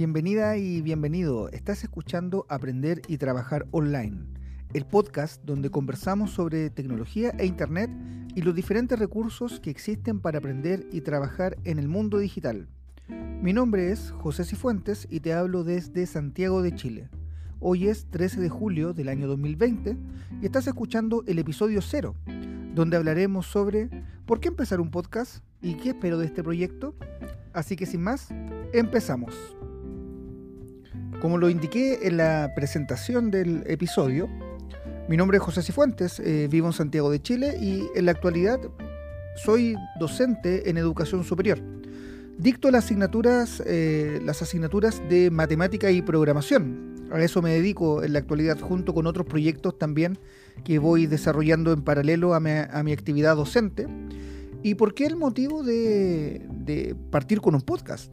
Bienvenida y bienvenido. Estás escuchando Aprender y Trabajar Online, el podcast donde conversamos sobre tecnología e Internet y los diferentes recursos que existen para aprender y trabajar en el mundo digital. Mi nombre es José Cifuentes y te hablo desde Santiago de Chile. Hoy es 13 de julio del año 2020 y estás escuchando el episodio 0, donde hablaremos sobre por qué empezar un podcast y qué espero de este proyecto. Así que sin más, empezamos. Como lo indiqué en la presentación del episodio, mi nombre es José Cifuentes, eh, vivo en Santiago de Chile y en la actualidad soy docente en educación superior. Dicto las asignaturas, eh, las asignaturas de matemática y programación. A eso me dedico en la actualidad junto con otros proyectos también que voy desarrollando en paralelo a mi, actividad docente. ¿Y por qué el motivo de partir con un podcast?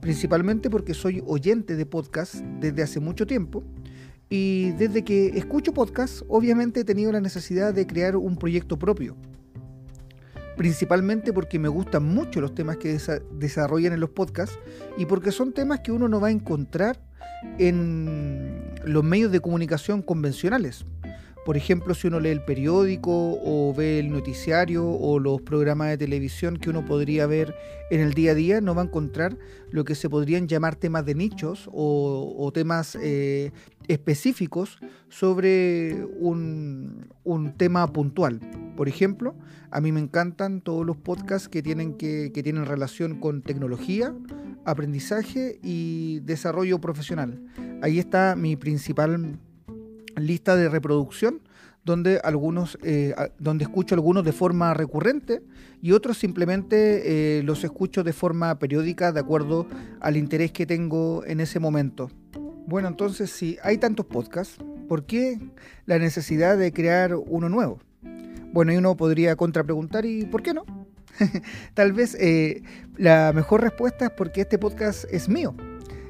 Principalmente porque soy oyente de podcast desde hace mucho tiempo y desde que escucho podcast obviamente he tenido la necesidad de crear un proyecto propio. Principalmente porque me gustan mucho los temas que desarrollan en los podcasts y porque son temas que uno no va a encontrar en los medios de comunicación convencionales. Por ejemplo, si uno lee el periódico o ve el noticiario o los programas de televisión que uno podría ver en el día a día, no va a encontrar lo que se podrían llamar temas de nichos o, temas eh, específicos sobre un, tema puntual. Por ejemplo, a mí me encantan todos los podcasts que tienen, que, que tienen relación con tecnología, aprendizaje y desarrollo profesional. Ahí está mi principal lista de reproducción donde algunos eh, donde escucho algunos de forma recurrente y otros simplemente eh, los escucho de forma periódica de acuerdo al interés que tengo en ese momento. Bueno, entonces si hay tantos podcasts, ¿por qué la necesidad de crear uno nuevo? Bueno, y uno podría contrapreguntar, ¿y por qué no? Tal vez eh, la mejor respuesta es porque este podcast es mío.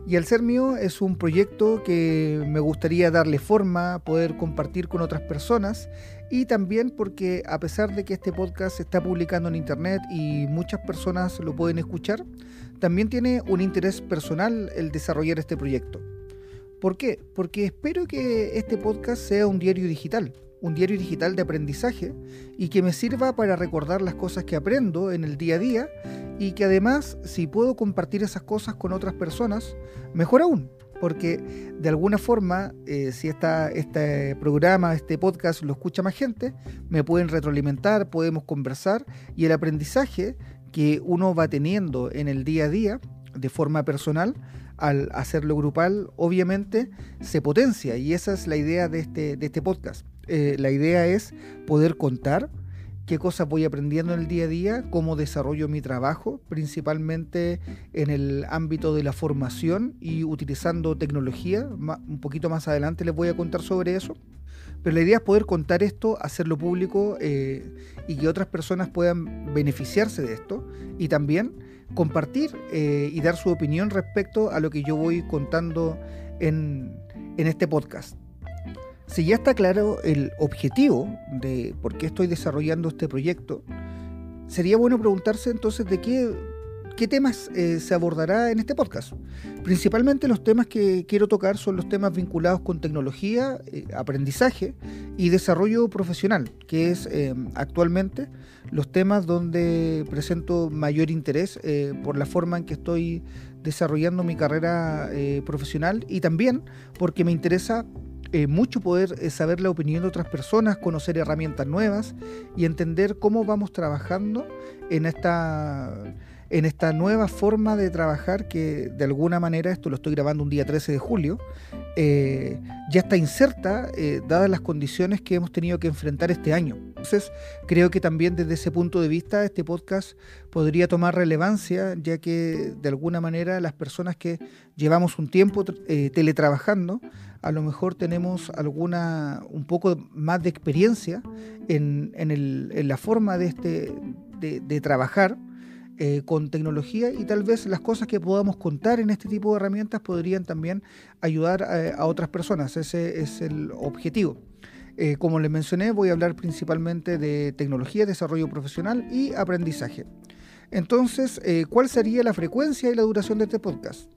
Y al ser mío es un proyecto que me gustaría darle forma, poder compartir con otras personas y también porque a pesar de que este podcast se está publicando en internet y muchas personas lo pueden escuchar, también tiene un interés personal el desarrollar este proyecto. ¿Por qué? Porque espero que este podcast sea un diario digital un diario digital de aprendizaje y que me sirva para recordar las cosas que aprendo en el día a día y que además si puedo compartir esas cosas con otras personas, mejor aún, porque de alguna forma eh, si esta, este programa, este podcast lo escucha más gente, me pueden retroalimentar, podemos conversar y el aprendizaje que uno va teniendo en el día a día de forma personal, al hacerlo grupal, obviamente se potencia y esa es la idea de este, de este podcast. Eh, la idea es poder contar qué cosas voy aprendiendo en el día a día, cómo desarrollo mi trabajo, principalmente en el ámbito de la formación y utilizando tecnología. Un poquito más adelante les voy a contar sobre eso. Pero la idea es poder contar esto, hacerlo público eh, y que otras personas puedan beneficiarse de esto y también compartir eh, y dar su opinión respecto a lo que yo voy contando en este podcast. Si ya está claro el objetivo de por qué estoy desarrollando este proyecto, sería bueno preguntarse entonces de qué, qué temas eh, se abordará en este podcast. Principalmente los temas que quiero tocar son los temas vinculados con tecnología, eh, aprendizaje y desarrollo profesional, que es eh, actualmente los temas donde presento mayor interés por la forma en que estoy desarrollando mi carrera profesional y también porque me interesa mucho poder saber la opinión de otras personas, conocer herramientas nuevas y entender cómo vamos trabajando en esta, en esta nueva forma de trabajar que de alguna manera, esto lo estoy grabando un día 13 de julio, eh, ya está inserta dadas las condiciones que hemos tenido que enfrentar este año. Entonces, creo que también desde ese punto de vista este podcast podría tomar relevancia, ya que de alguna manera las personas que llevamos un tiempo teletrabajando, a lo mejor tenemos alguna, un poco más de experiencia en, la forma de, este, de, trabajar eh, con tecnología y tal vez las cosas que podamos contar en este tipo de herramientas podrían también ayudar a, otras personas. Ese es el objetivo. Eh, como les mencioné, voy a hablar principalmente de tecnología, desarrollo profesional y aprendizaje. Entonces, eh, ¿cuál sería la frecuencia y la duración de este podcast?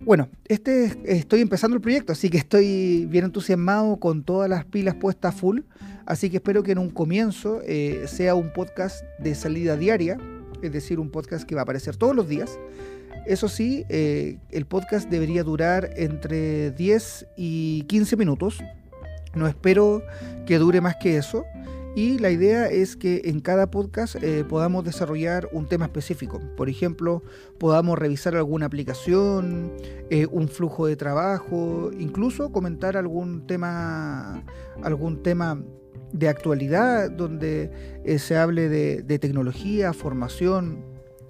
Bueno, este estoy empezando el proyecto, así que estoy bien entusiasmado con todas las pilas puestas full. Así que espero que en un comienzo eh, sea un podcast de salida diaria, es decir, un podcast que va a aparecer todos los días. Eso sí, eh, el podcast debería durar entre 10 y 15 minutos. No espero que dure más que eso. Y la idea es que en cada podcast eh, podamos desarrollar un tema específico. Por ejemplo, podamos revisar alguna aplicación, eh, un flujo de trabajo, incluso comentar algún tema, algún tema de actualidad donde eh, se hable de, tecnología, formación,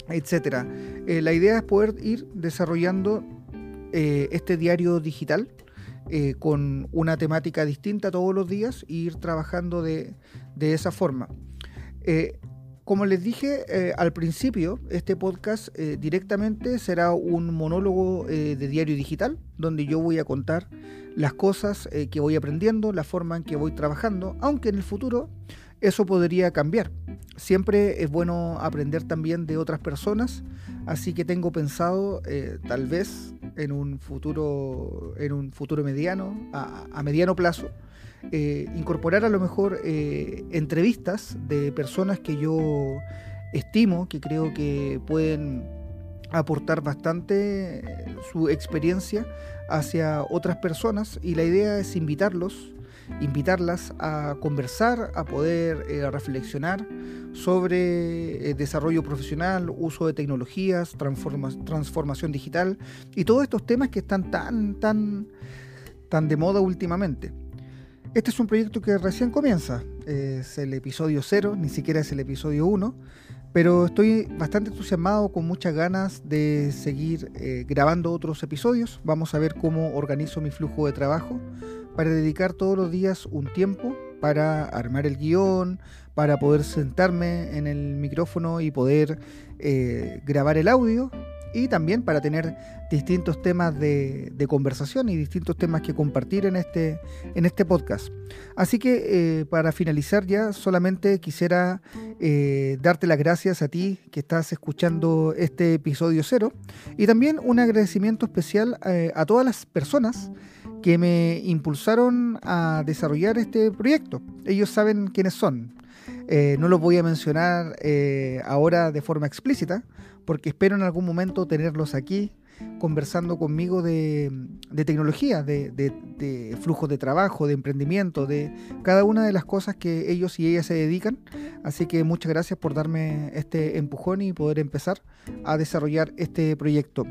etc. la idea es poder ir desarrollando este diario digital eh, con una temática distinta todos los días e ir trabajando de, esa forma. Eh, como les dije eh, al principio, este podcast directamente será un monólogo de diario digital, donde yo voy a contar las cosas que voy aprendiendo, la forma en que voy trabajando, aunque en el futuro eso podría cambiar. Siempre es bueno aprender también de otras personas, así que tengo pensado tal vez en un futuro, en un futuro mediano, a, mediano plazo, eh, incorporar a lo mejor eh, entrevistas de personas que yo estimo, que creo que pueden aportar bastante su experiencia hacia otras personas y la idea es invitarlos invitarlas a conversar, a poder eh, reflexionar sobre eh, desarrollo profesional, uso de tecnologías, transformación digital y todos estos temas que están tan, tan, tan de moda últimamente. Este es un proyecto que recién comienza, es el episodio cero, ni siquiera es el episodio 1, pero estoy bastante entusiasmado, con muchas ganas de seguir eh, grabando otros episodios. Vamos a ver cómo organizo mi flujo de trabajo para dedicar todos los días un tiempo para armar el guion, para poder sentarme en el micrófono y poder eh, grabar el audio y también para tener distintos temas de, conversación y distintos temas que compartir en este, en este podcast. Así que eh, para finalizar ya, solamente quisiera eh, darte las gracias a ti que estás escuchando este episodio cero y también un agradecimiento especial a todas las personas que me impulsaron a desarrollar este proyecto. Ellos saben quiénes son. Eh, no los voy a mencionar eh, ahora de forma explícita, porque espero en algún momento tenerlos aquí conversando conmigo de, tecnología, de, de, flujos de trabajo, de emprendimiento, de cada una de las cosas que ellos y ellas se dedican. Así que muchas gracias por darme este empujón y poder empezar a desarrollar este proyecto.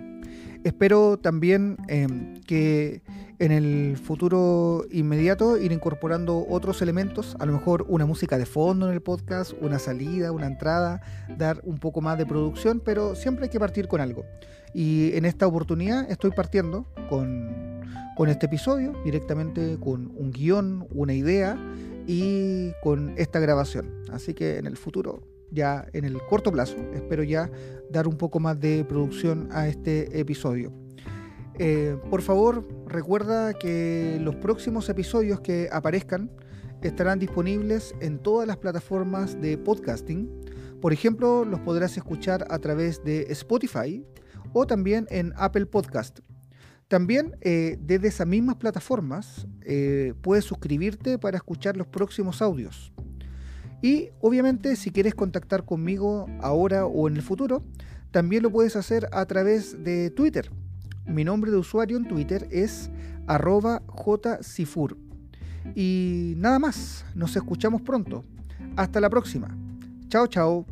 Espero también em, que en el futuro inmediato ir incorporando otros elementos, a lo mejor una música de fondo en el podcast, una salida, una entrada, dar un poco más de producción, pero siempre hay que partir con algo. Y en esta oportunidad estoy partiendo con, con este episodio, directamente con un guion, una idea y con esta grabación. Así que en el futuro ya en el corto plazo. Espero ya dar un poco más de producción a este episodio. Eh, por favor, recuerda que los próximos episodios que aparezcan estarán disponibles en todas las plataformas de podcasting. Por ejemplo, los podrás escuchar a través de Spotify o también en Apple Podcast. También eh, desde esas mismas plataformas eh, puedes suscribirte para escuchar los próximos audios. Y obviamente si quieres contactar conmigo ahora o en el futuro, también lo puedes hacer a través de Twitter. Mi nombre de usuario en Twitter es arroba. Y nada más, nos escuchamos pronto. Hasta la próxima. Chao, chao.